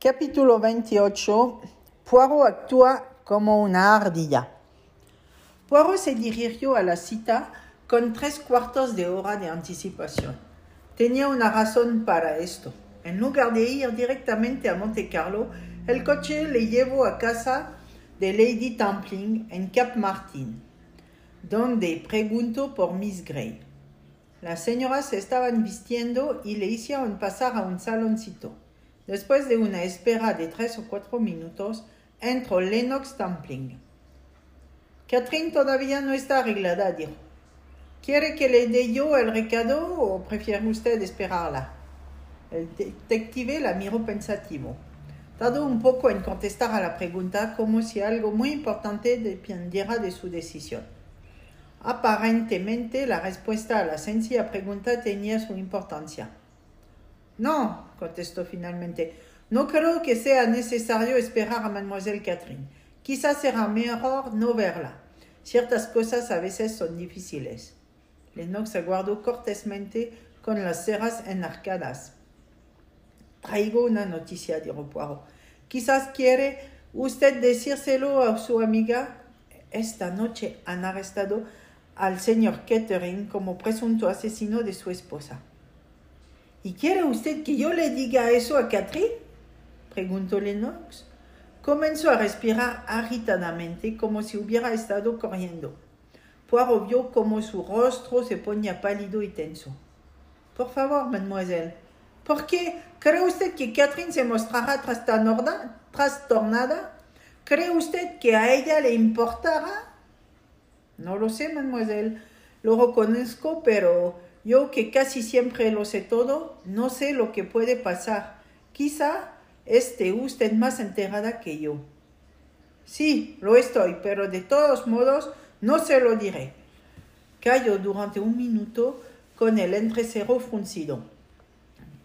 Capítulo 28. Poirot actúa como una ardilla. Poirot se dirigió a la cita con tres cuartos de hora de anticipación. Tenía una razón para esto. En lugar de ir directamente a Monte Carlo, el coche le llevó a casa de Lady Templing en Cap Martin, donde preguntó por Miss Gray. Las señoras se estaban vistiendo y le hicieron pasar a un saloncito. Después de una espera de tres o cuatro minutos, entró Lennox Templing. Catherine todavía no está arreglada, dijo. ¿Quiere que le dé yo el recado o prefiere usted esperarla? El detective la miró pensativo. Tardó un poco en contestar a la pregunta como si algo muy importante dependiera de su decisión. Aparentemente la respuesta a la sencilla pregunta tenía su importancia. No, contestó finalmente, no creo que sea necesario esperar a mademoiselle Catherine. Quizás será mejor no verla. Ciertas cosas a veces son difíciles. Lennox aguardó cortésmente con las cejas enarcadas. Traigo una noticia, dijo Poirot. Quizás quiere usted decírselo a su amiga. Esta noche han arrestado al señor Kettering como presunto asesino de su esposa. ¿Y quiere usted que yo le diga eso a Catherine? preguntó Lennox. Comenzó a respirar agitadamente como si hubiera estado corriendo. Poirot vio cómo su rostro se ponía pálido y tenso. Por favor, mademoiselle, ¿por qué cree usted que Catherine se mostrará trastornada? ¿Cree usted que a ella le importará? No lo sé, mademoiselle. Lo reconozco, pero yo que casi siempre lo sé todo, no sé lo que puede pasar. Quizá esté usted más enterada que yo. Sí, lo estoy, pero de todos modos no se lo diré. Cayó durante un minuto con el entrecero fruncido.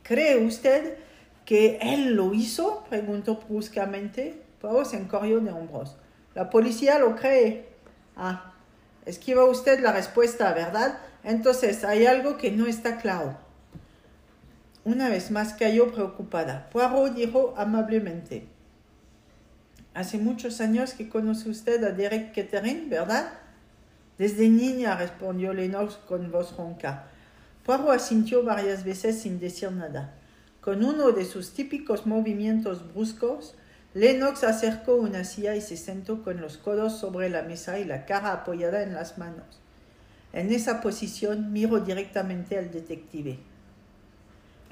¿Cree usted que él lo hizo? preguntó bruscamente. Pau se encorrió de hombros. La policía lo cree. Ah, Esquiva usted la respuesta, ¿verdad? Entonces hay algo que no está claro. Una vez más cayó preocupada. Poirot dijo amablemente. Hace muchos años que conoce usted a Derek Kettering, ¿verdad? Desde niña, respondió Lennox con voz ronca. Poirot asintió varias veces sin decir nada. Con uno de sus típicos movimientos bruscos, Lennox acercó una silla y se sentó con los codos sobre la mesa y la cara apoyada en las manos. En esa posición miró directamente al detective.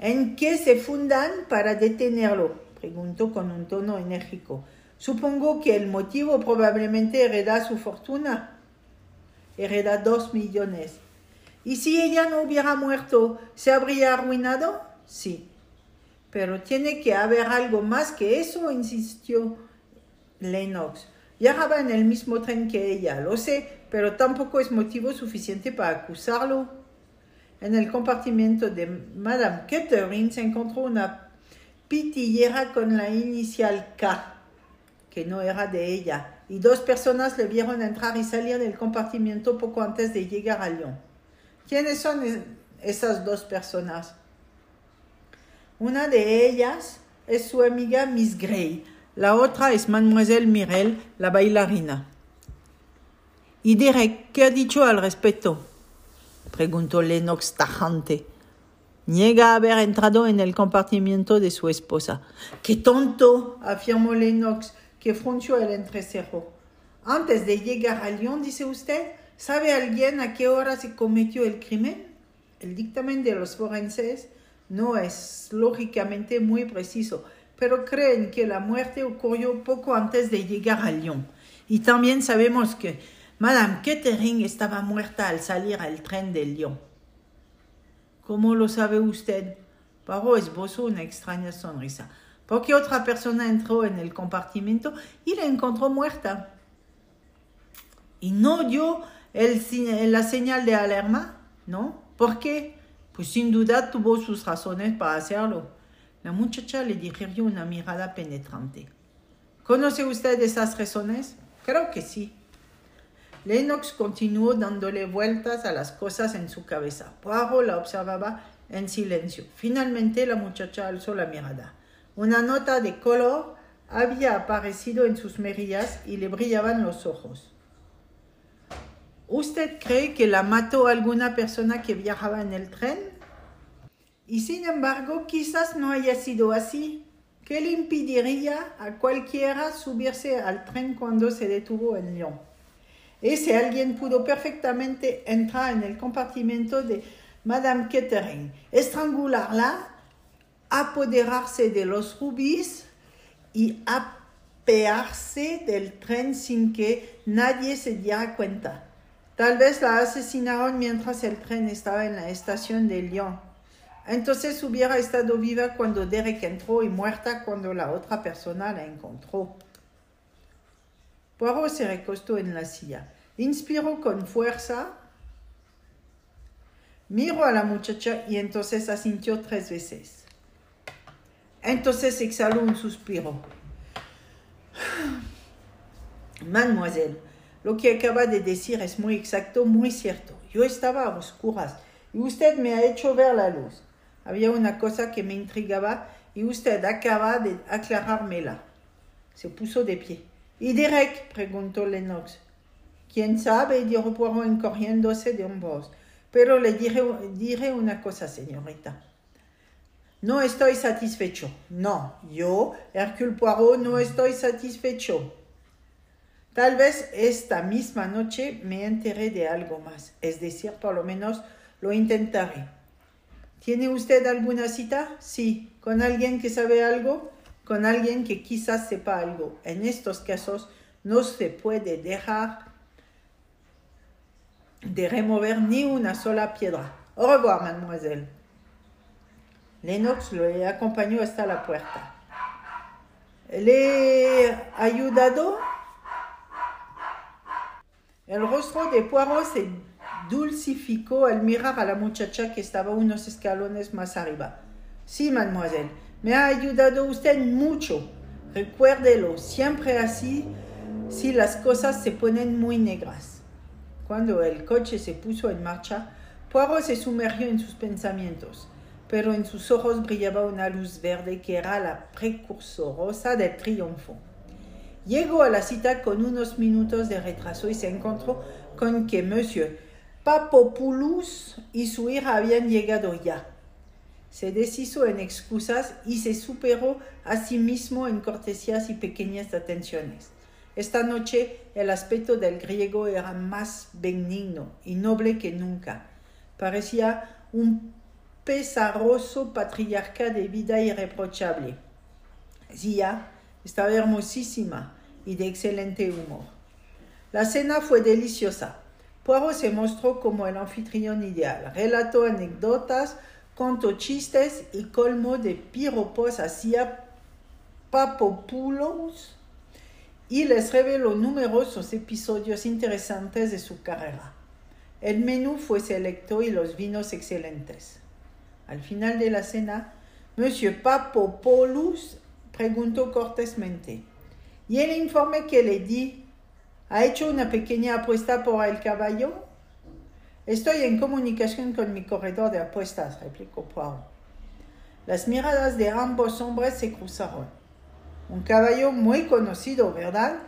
¿En qué se fundan para detenerlo? preguntó con un tono enérgico. Supongo que el motivo probablemente hereda su fortuna. Hereda dos millones. ¿Y si ella no hubiera muerto, se habría arruinado? Sí. Pero tiene que haber algo más que eso, insistió Lennox. Viajaba en el mismo tren que ella, lo sé, pero tampoco es motivo suficiente para acusarlo. En el compartimiento de Madame Kettering se encontró una pitillera con la inicial K, que no era de ella, y dos personas le vieron entrar y salir del compartimiento poco antes de llegar a Lyon. ¿Quiénes son esas dos personas? Una de ellas es su amiga Miss Gray, la otra es Mademoiselle Mirel, la bailarina. ¿Y Derek qué ha dicho al respecto? preguntó Lennox tajante. Niega haber entrado en el compartimiento de su esposa. ¡Qué tonto! afirmó Lennox, que frunció el entrecejo. Antes de llegar a Lyon, dice usted, ¿sabe alguien a qué hora se cometió el crimen? El dictamen de los forenses no es lógicamente muy preciso, pero creen que la muerte ocurrió poco antes de llegar a Lyon. Y también sabemos que Madame Kettering estaba muerta al salir al tren de Lyon. ¿Cómo lo sabe usted? Paró esbozó una extraña sonrisa. Porque otra persona entró en el compartimento y la encontró muerta. ¿Y no dio el, la señal de alarma? ¿No? ¿Por qué? Pues sin duda tuvo sus razones para hacerlo. La muchacha le dirigió una mirada penetrante. ¿Conoce usted esas razones? Creo que sí. Lennox continuó dándole vueltas a las cosas en su cabeza. Poirot la observaba en silencio. Finalmente la muchacha alzó la mirada. Una nota de color había aparecido en sus mejillas y le brillaban los ojos. ¿Usted cree que la mató alguna persona que viajaba en el tren? Y sin embargo, quizás no haya sido así. ¿Qué le impediría a cualquiera subirse al tren cuando se detuvo en Lyon? Ese alguien pudo perfectamente entrar en el compartimento de Madame Kettering, estrangularla, apoderarse de los rubíes y apearse del tren sin que nadie se diera cuenta. Tal vez la asesinaron mientras el tren estaba en la estación de Lyon. Entonces hubiera estado viva cuando Derek entró y muerta cuando la otra persona la encontró. Poirot se recostó en la silla. Inspiró con fuerza, miró a la muchacha y entonces asintió tres veces. Entonces exhaló un suspiro. Mademoiselle, lo que acaba de decir es muy exacto, muy cierto. Yo estaba a oscuras y usted me ha hecho ver la luz. Había una cosa que me intrigaba y usted acaba de aclarármela. Se puso de pie. ¿Y preguntó Lennox. ¿Quién sabe? dijo Poirot encorriéndose de hombros. Pero le diré, diré una cosa, señorita. No estoy satisfecho. No, yo, Hercule Poirot, no estoy satisfecho. Tal vez esta misma noche me enteré de algo más, es decir, por lo menos lo intentaré. ¿Tiene usted alguna cita? Sí. ¿Con alguien que sabe algo? Con alguien que quizás sepa algo. En estos casos no se puede dejar de remover ni una sola piedra. Au revoir, mademoiselle. Lennox le acompañó hasta la puerta. ¿Le ayudado? El rostro de Poirot se dulcificó al mirar a la muchacha que estaba unos escalones más arriba. Sí, mademoiselle, me ha ayudado usted mucho. Recuérdelo, siempre así si las cosas se ponen muy negras. Cuando el coche se puso en marcha, Poirot se sumergió en sus pensamientos, pero en sus ojos brillaba una luz verde que era la precursorosa del triunfo. Llegó a la cita con unos minutos de retraso y se encontró con que Monsieur Papopoulos y su hija habían llegado ya. Se deshizo en excusas y se superó a sí mismo en cortesías y pequeñas atenciones. Esta noche el aspecto del griego era más benigno y noble que nunca. Parecía un pesaroso patriarca de vida irreprochable. Zia estaba hermosísima y de excelente humor. La cena fue deliciosa. Poirot se mostró como el anfitrión ideal. Relató anécdotas, contó chistes y colmo de piropos hacia Papopoulos y les reveló numerosos episodios interesantes de su carrera. El menú fue selecto y los vinos excelentes. Al final de la cena, Monsieur Papopoulos preguntó cortésmente, ¿y el informe que le di ha hecho una pequeña apuesta por el caballo? Estoy en comunicación con mi corredor de apuestas, replicó Poirot. Las miradas de ambos hombres se cruzaron. Un caballo muy conocido, ¿verdad?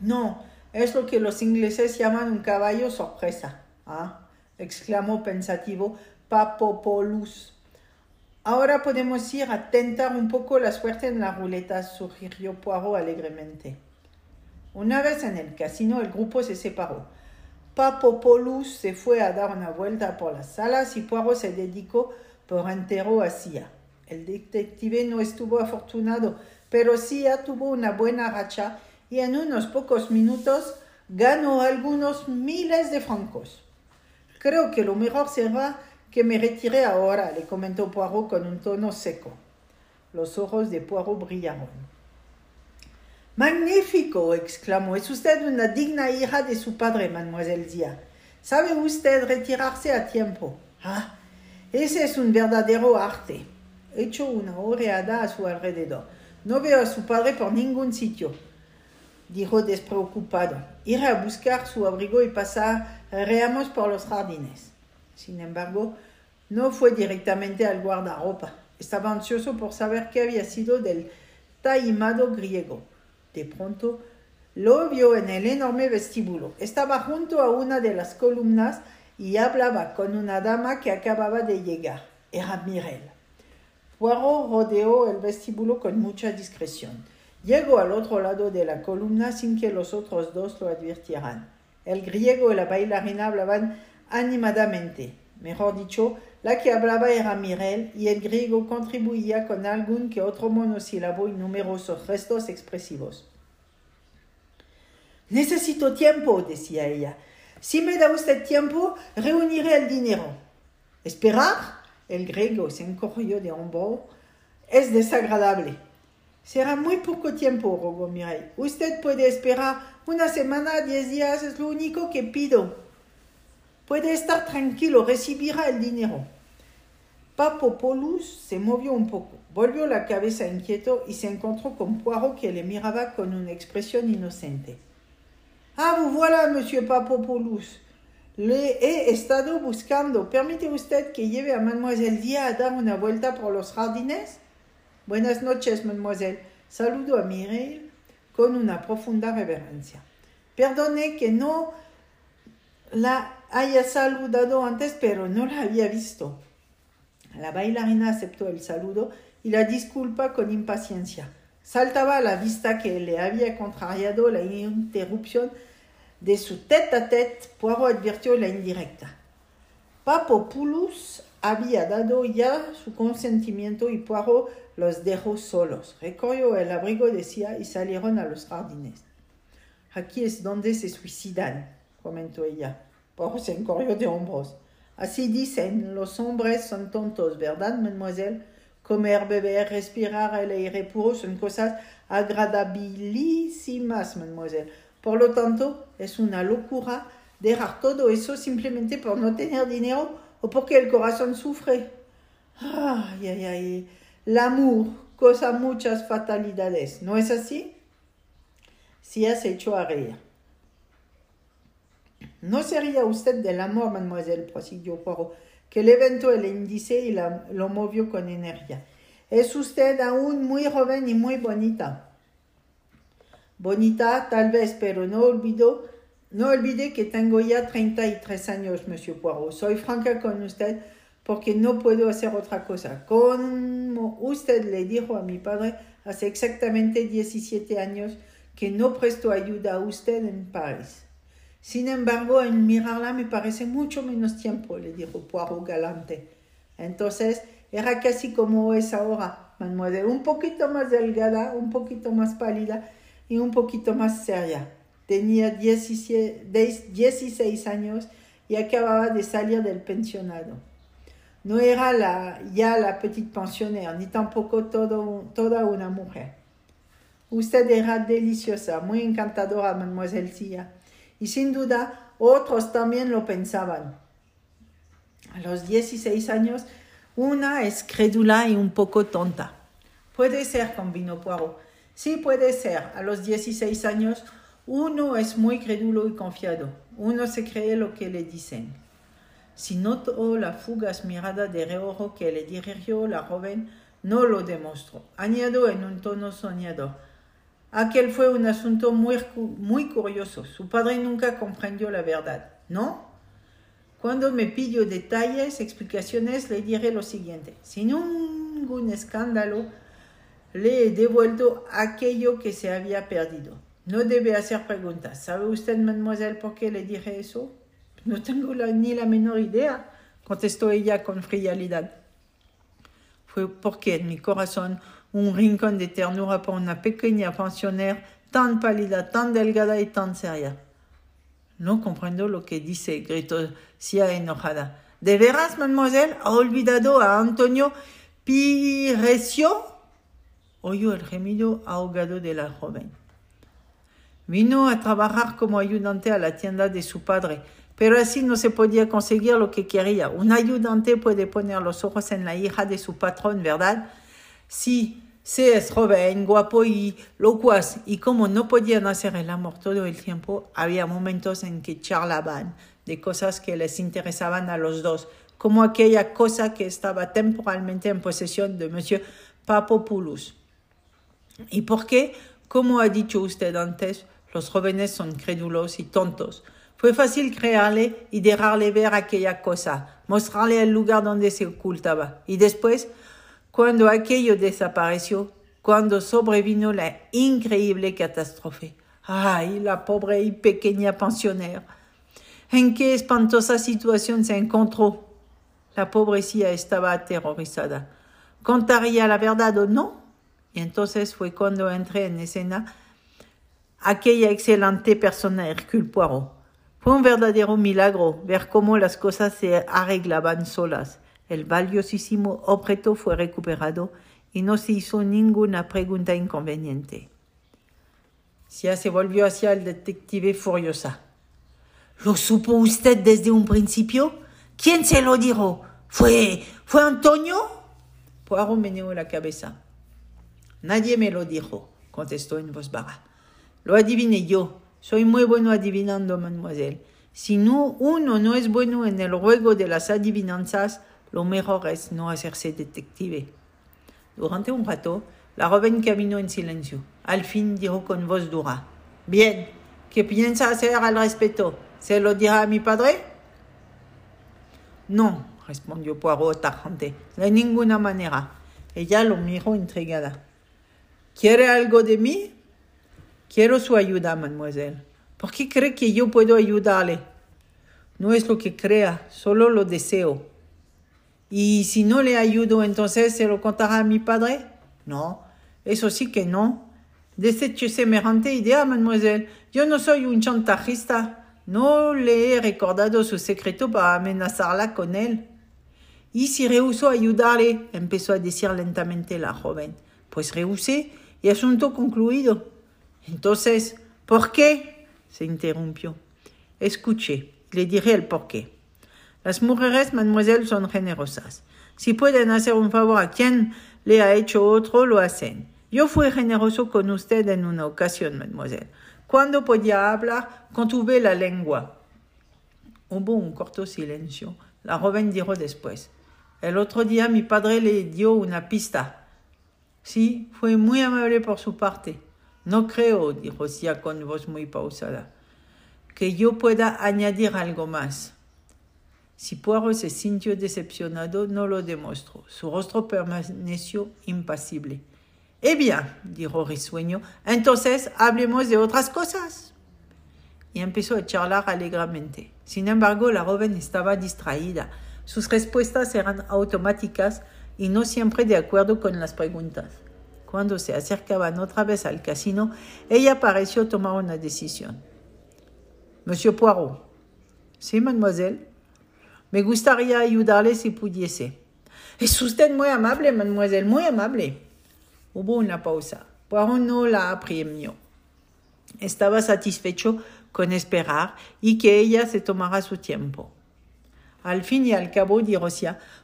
No, es lo que los ingleses llaman un caballo sorpresa. Ah, exclamó pensativo Papopoulos. Ahora podemos ir a tentar un poco la suerte en la ruleta, sugirió Poirot alegremente. Una vez en el casino, el grupo se separó. Papopoulos se fue a dar una vuelta por las salas y Poirot se dedicó por entero a Sia. El detective no estuvo afortunado, pero Sia tuvo una buena racha y en unos pocos minutos ganó algunos miles de francos. Creo que lo mejor será que me retire ahora, le comentó Poirot con un tono seco. Los ojos de Poirot brillaron. Magnífico, exclamó. Es usted una digna hija de su padre, mademoiselle Zia. Sabe usted retirarse a tiempo. Ah, ese es un verdadero arte. Echó una oreada a su alrededor. No veo a su padre por ningún sitio, dijo despreocupado. Iré a buscar su abrigo y pasaremos por los jardines. Sin embargo, no fue directamente al guardarropa. Estaba ansioso por saber qué había sido del taimado griego. De pronto lo vio en el enorme vestíbulo. Estaba junto a una de las columnas y hablaba con una dama que acababa de llegar. Era Mirel. Poirot rodeó el vestíbulo con mucha discreción. Llegó al otro lado de la columna sin que los otros dos lo advirtieran. El griego y la bailarina hablaban animadamente. Mejor dicho, la que hablaba era Mirel y el griego contribuía con algún que otro monosílabo y numerosos restos expresivos. Necesito tiempo, decía ella. Si me da usted tiempo, reuniré el dinero. ¿Esperar? El griego se encogió de hombro. Es desagradable. Será muy poco tiempo, rogó Mireille. Usted puede esperar una semana, diez días, es lo único que pido. Puede estar tranquilo, recibirá el dinero. Papopoulos se movió un poco, volvió la cabeza inquieto y se encontró con Poirot que le miraba con una expresión inocente. Ah, vous voilà, monsieur Papopoulos. Le he estado buscando. ¿Permite usted que lleve a Mademoiselle Dia a dar una vuelta por los jardines? Buenas noches, mademoiselle. Saludo a Mireille con una profunda reverencia. Perdone que no la haya saludado antes, pero no la había visto. La bailarina aceptó el saludo y la disculpa con impaciencia. Saltaba a la vista que le había contrariado la interrupción de su tête à tête, Poirot advirtió la indirecta. Papopoulos había dado ya su consentimiento y Poirot los dejó solos. Recorrió el abrigo de Sia y salieron a los jardines. Aquí es donde se suicidan, comentó ella. Poirot se encorrió de hombros. Así dicen, los hombres son tontos, ¿verdad, mademoiselle? Comer, beber, respirar el aire puro son cosas agradabilísimas, mademoiselle. Por lo tanto, es una locura dejar todo eso simplemente por no tener dinero o porque el corazón sufre. Ay, ay, ay. L'amour cosa muchas fatalidades, ¿no es así? Si has hecho a reír. ¿No sería usted del amor, mademoiselle? prosiguió Poirot, que levantó el índice y lo movió con energía. Es usted aún muy joven y muy bonita. Bonita, tal vez, pero no olvido, no olvide que tengo ya 33 años, monsieur Poirot. Soy franca con usted porque no puedo hacer otra cosa. Como usted le dijo a mi padre hace exactamente 17 años que no presto ayuda a usted en París. Sin embargo, en mirarla me parece mucho menos tiempo, le dijo Poirot galante. Entonces, era casi como es ahora, mademoiselle, un poquito más delgada, un poquito más pálida y un poquito más seria. Tenía 16 años y acababa de salir del pensionado. No era la, ya la petite pensionnaire, ni tampoco toda una mujer. Usted era deliciosa, muy encantadora, mademoiselle Sia. Y sin duda, otros también lo pensaban. A los 16 años, una es crédula y un poco tonta. Puede ser, convino Poirot Sí puede ser. A los 16 años uno es muy crédulo y confiado. Uno se cree lo que le dicen. Si notó la fugaz mirada de reojo que le dirigió la joven, no lo demostró. Añadió en un tono soñador. Aquel fue un asunto muy, muy curioso. Su padre nunca comprendió la verdad, ¿no? Cuando me pidió detalles, explicaciones, le diré lo siguiente. Sin ningún escándalo, le he devuelto aquello que se había perdido. No debe hacer preguntas. ¿Sabe usted, mademoiselle, por qué le dije eso? No tengo ni la menor idea, contestó ella con frialdad. Fue porque en mi corazón un rincón de ternura por una pequeña pensionnaire tan pálida, tan delgada y tan seria. No comprendo lo que dice, gritó Sia enojada. ¿De veras, mademoiselle, ha olvidado a Antonio Pirecio? oyó el gemido ahogado de la joven. Vino a trabajar como ayudante a la tienda de su padre, pero así no se podía conseguir lo que quería. Un ayudante puede poner los ojos en la hija de su patrón, ¿verdad? Sí, se es joven, guapo y locuaz, y como no podían hacer el amor todo el tiempo, había momentos en que charlaban de cosas que les interesaban a los dos, como aquella cosa que estaba temporalmente en posesión de Monsieur Papopoulos. ¿Y por qué? Como ha dicho usted antes, los jóvenes son crédulos y tontos. Fue fácil crearle y dejarle ver aquella cosa, mostrarle el lugar donde se ocultaba. Y después, cuando aquello desapareció, cuando sobrevino la increíble catástrofe. ¡Ay, la pobre y pequeña pensionnaire! ¿En qué espantosa situación se encontró? La pobrecilla estaba aterrorizada. ¿Contaría la verdad o no? Y entonces fue cuando entré en escena aquella excelente persona Hercule Poirot. Fue un verdadero milagro ver cómo las cosas se arreglaban solas. El valiosísimo objeto fue recuperado y no se hizo ninguna pregunta inconveniente. Sia se volvió hacia el detective furiosa. ¿Lo supo usted desde un principio? ¿Quién se lo dijo? ¿Fue, fue Antonio? Poirot meneó la cabeza. Nadie me lo dijo, contestó en voz baja. Lo adiviné yo. Soy muy bueno adivinando, mademoiselle. Si no, uno no es bueno en el juego de las adivinanzas, lo mejor es no hacerse detective. Durante un rato, la joven caminó en silencio. Al fin dijo con voz dura: Bien, ¿qué piensa hacer al respecto? ¿Se lo dirá a mi padre? No, respondió Poirot tajante, de ninguna manera. Ella lo miró intrigada. ¿Quiere algo de mí? Quiero su ayuda, mademoiselle. ¿Por qué cree que yo puedo ayudarle? No es lo que crea, solo lo deseo. Y si no le ayudo, entonces se lo contará a mi padre. No, eso sí que no. Desecho semejante idea, mademoiselle. Yo no soy un chantajista. No le he recordado su secreto para amenazarla con él. Y si rehusó ayudarle, empezó a decir lentamente la joven. Pues rehusé y asunto concluido. Entonces, ¿por qué? se interrumpió. Escuche, le diré el por qué. Las mujeres, mademoiselle, son generosas. Si pueden hacer un favor a quien le ha hecho otro, lo hacen. Yo fui generoso con usted en una ocasión, mademoiselle. Cuando podía hablar, contuve la lengua. Hubo un corto silencio. La joven dijo después. El otro día mi padre le dio una pista. Sí, fue muy amable por su parte. No creo, dijo Sia con voz muy pausada, que yo pueda añadir algo más. Si Poirot se sintió decepcionado, no lo demostró. Su rostro permaneció impasible. Eh bien, dijo risueño, entonces hablemos de otras cosas. Y empezó a charlar alegremente. Sin embargo, la joven estaba distraída. Sus respuestas eran automáticas y no siempre de acuerdo con las preguntas. Cuando se acercaban otra vez al casino, ella pareció tomar una decisión. Monsieur Poirot. Sí, mademoiselle. Me gustaría ayudarle si pudiese. Es usted muy amable, mademoiselle, muy amable. Hubo una pausa. Poirot no la apremió. Estaba satisfecho con esperar y que ella se tomara su tiempo. Al fin y al cabo, dijo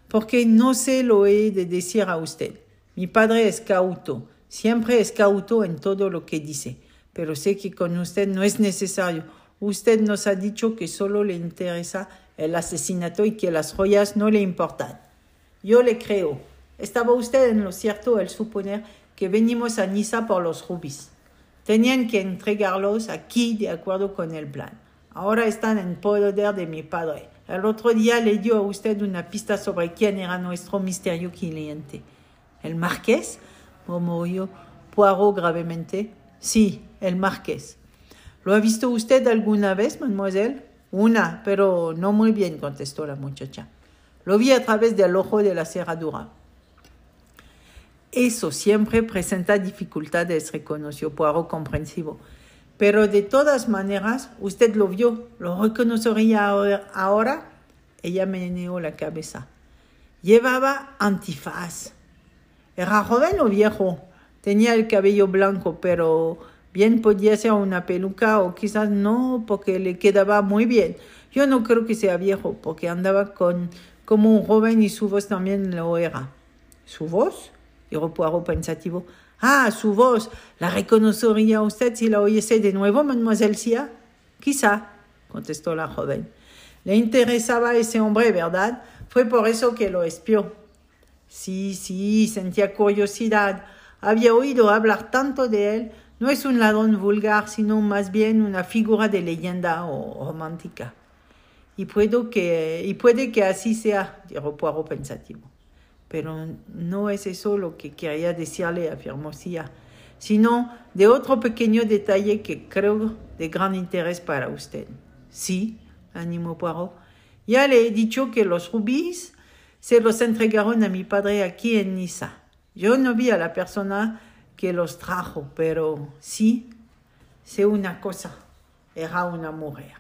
porque no se lo he de decir a usted. Mi padre es cauto, siempre es cauto en todo lo que dice, pero sé que con usted no es necesario. Usted nos ha dicho que solo le interesa el asesinato y que las joyas no le importan. Yo le creo. Estaba usted en lo cierto al suponer que venimos a Niza por los rubis. Tenían que entregarlos aquí de acuerdo con el plan. Ahora están en poder de mi padre. El otro día le dio a usted una pista sobre quién era nuestro misterio cliente. ¿El marqués? murmuró Poirot gravemente. Sí, el marqués. ¿Lo ha visto usted alguna vez, mademoiselle? Una, pero no muy bien, contestó la muchacha. Lo vi a través del ojo de la cerradura. Eso siempre presenta dificultades, reconoció Poirot comprensivo. Pero de todas maneras, usted lo vio, lo reconocería ahora. Ella meneó la cabeza. Llevaba antifaz. Era joven o viejo. Tenía el cabello blanco, pero bien podía ser una peluca o quizás no, porque le quedaba muy bien. Yo no creo que sea viejo, porque andaba con como un joven y su voz también lo era. ¿Su voz? Dijo Poirot pensativo. Ah, su voz. ¿La reconocería usted si la oyese de nuevo, mademoiselle Sia? Quizá, contestó la joven. Le interesaba ese hombre, ¿verdad? Fue por eso que lo espió. Sí, sí, sentía curiosidad. Había oído hablar tanto de él. No es un ladrón vulgar, sino más bien una figura de leyenda o romántica. Y, puedo que, y puede que así sea, dijo Poirot pensativo. Pero no es eso lo que quería decirle, afirmó Sia, sino de otro pequeño detalle que creo de gran interés para usted. Sí, animó Poirot. Ya le he dicho que los rubíes se los entregaron a mi padre aquí en Niza. Yo no vi a la persona que los trajo, pero sí sé una cosa, era una mujer.